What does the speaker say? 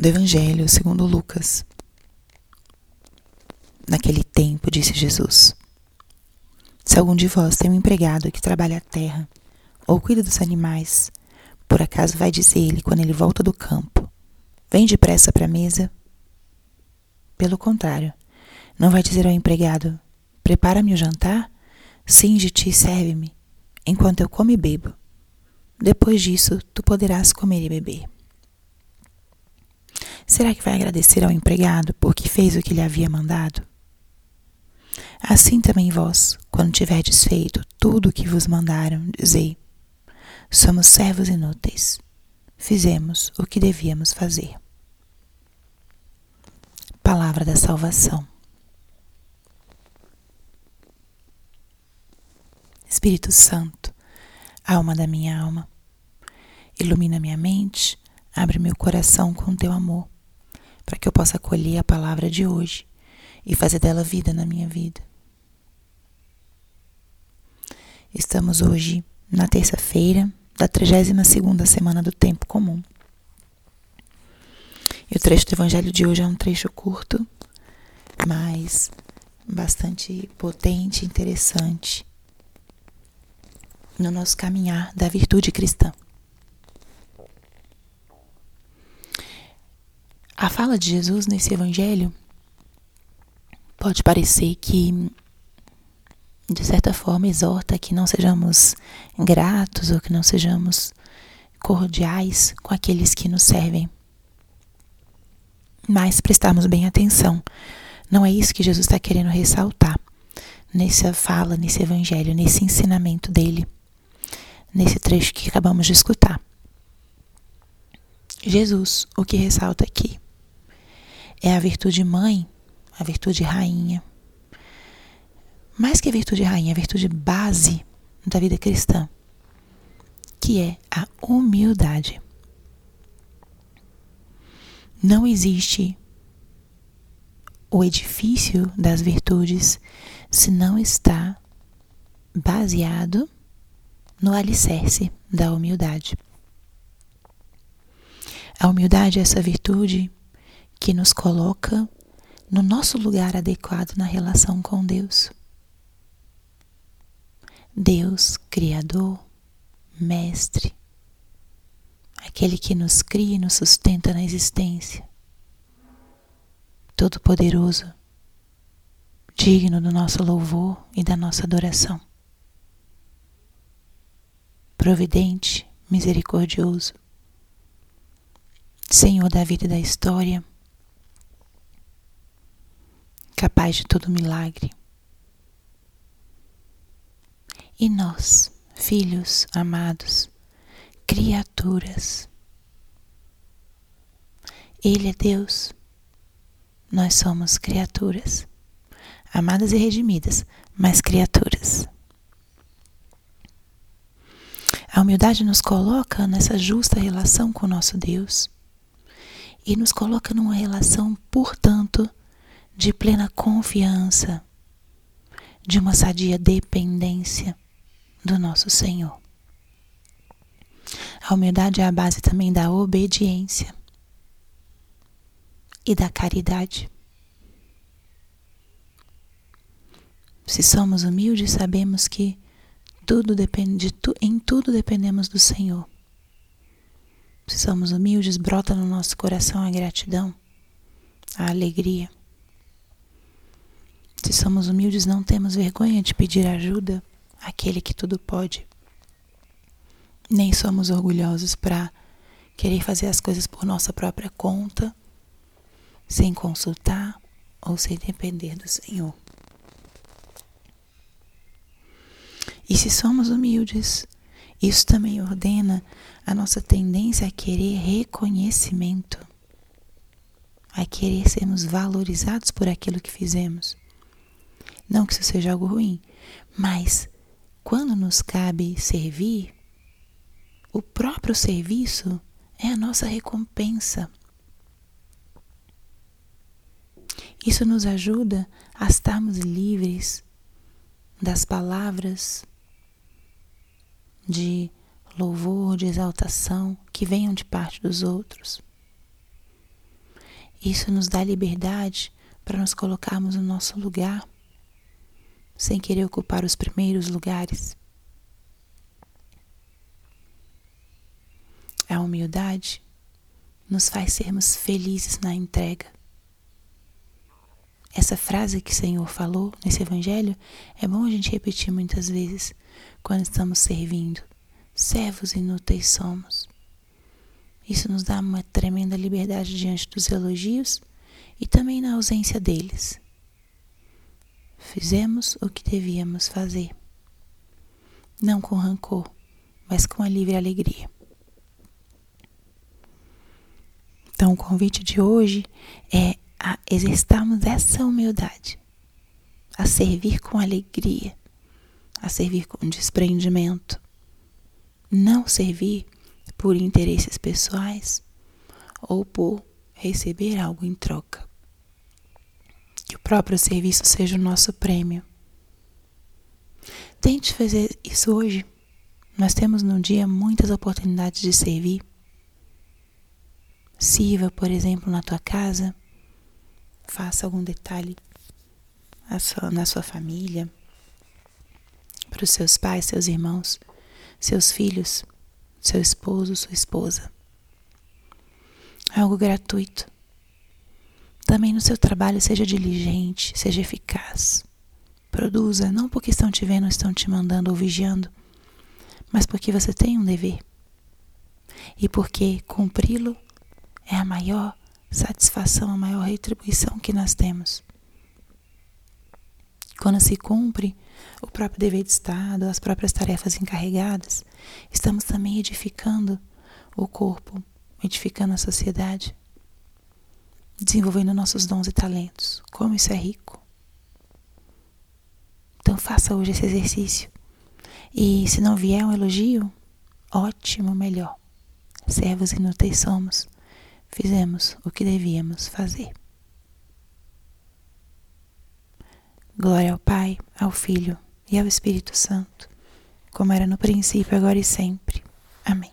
do Evangelho segundo Lucas. Naquele tempo, disse Jesus: Se algum de vós tem um empregado que trabalha a terra ou cuida dos animais, por acaso vai dizer-lhe quando ele volta do campo: Vem depressa para a mesa? Pelo contrário, não vai dizer ao empregado: Prepara-me o jantar, cinge-te e serve-me, enquanto eu como e bebo. Depois disso, tu poderás comer e beber. Será que vai agradecer ao empregado porque fez o que lhe havia mandado? Assim também vós, quando tiverdes feito tudo o que vos mandaram, dizei: Somos servos inúteis. Fizemos o que devíamos fazer. Palavra da salvação. Espírito Santo, alma da minha alma, ilumina minha mente, abre meu coração com teu amor para que eu possa acolher a palavra de hoje e fazer dela vida na minha vida. Estamos hoje na terça-feira da 32ª semana do tempo comum. E o trecho do evangelho de hoje é um trecho curto, mas bastante potente interessante no nosso caminhar da virtude cristã. A fala de Jesus nesse evangelho pode parecer que, de certa forma, exorta que não sejamos gratos ou que não sejamos cordiais com aqueles que nos servem. Mas prestarmos bem atenção. Não é isso que Jesus está querendo ressaltar nessa fala, nesse evangelho, nesse ensinamento dele, nesse trecho que acabamos de escutar. Jesus, o que ressalta aqui? É a virtude mãe, a virtude rainha. Mais que a virtude rainha, a virtude base da vida cristã, que é a humildade. Não existe o edifício das virtudes se não está baseado no alicerce da humildade. A humildade é essa virtude que nos coloca no nosso lugar adequado na relação com Deus. Deus, Criador, Mestre, aquele que nos cria e nos sustenta na existência, Todo-Poderoso, digno do nosso louvor e da nossa adoração, Providente, misericordioso, Senhor da vida e da história, capaz de todo milagre. E nós, filhos amados, criaturas, Ele é Deus, nós somos criaturas, amadas e redimidas, mas criaturas. A humildade nos coloca nessa justa relação com o nosso Deus e nos coloca numa relação, portanto, de plena confiança, de uma sadia dependência do nosso Senhor. A humildade é a base também da obediência e da caridade. Se somos humildes, sabemos que tudo depende de tu, em tudo dependemos do Senhor. Se somos humildes, brota no nosso coração a gratidão, a alegria. Se somos humildes, não temos vergonha de pedir ajuda àquele que tudo pode. Nem somos orgulhosos para querer fazer as coisas por nossa própria conta, sem consultar ou sem depender do Senhor. E se somos humildes, isso também ordena a nossa tendência a querer reconhecimento, a querer sermos valorizados por aquilo que fizemos. Não que isso seja algo ruim, mas quando nos cabe servir, o próprio serviço é a nossa recompensa. Isso nos ajuda a estarmos livres das palavras de louvor, de exaltação que venham de parte dos outros. Isso nos dá liberdade para nos colocarmos no nosso lugar, sem querer ocupar os primeiros lugares. A humildade nos faz sermos felizes na entrega. Essa frase que o Senhor falou nesse Evangelho é bom a gente repetir muitas vezes quando estamos servindo. Servos inúteis somos. Isso nos dá uma tremenda liberdade diante dos elogios e também na ausência deles. Fizemos o que devíamos fazer, não com rancor, mas com a livre alegria. Então, o convite de hoje é a exercitarmos essa humildade, a servir com alegria, a servir com desprendimento, não servir por interesses pessoais ou por receber algo em troca. Próprio serviço seja o nosso prêmio. Tente fazer isso hoje. Nós temos no dia muitas oportunidades de servir Sirva, por exemplo, na tua casa, faça algum detalhe sua, na sua família, para os seus pais, seus irmãos, seus filhos, seu esposo, sua esposa. Algo gratuito. Também no seu trabalho seja diligente, seja eficaz. Produza, não porque estão te vendo, estão te mandando ou vigiando, mas porque você tem um dever. E porque cumpri-lo é a maior satisfação, a maior retribuição que nós temos. Quando se cumpre o próprio dever de Estado, as próprias tarefas encarregadas, estamos também edificando o corpo, edificando a sociedade, desenvolvendo nossos dons e talentos. Como isso é rico! Então faça hoje esse exercício. E se não vier um elogio, ótimo, melhor. Servos inúteis somos fizemos o que devíamos fazer. Glória ao Pai, ao Filho e ao Espírito Santo, como era no princípio, agora e sempre. Amém.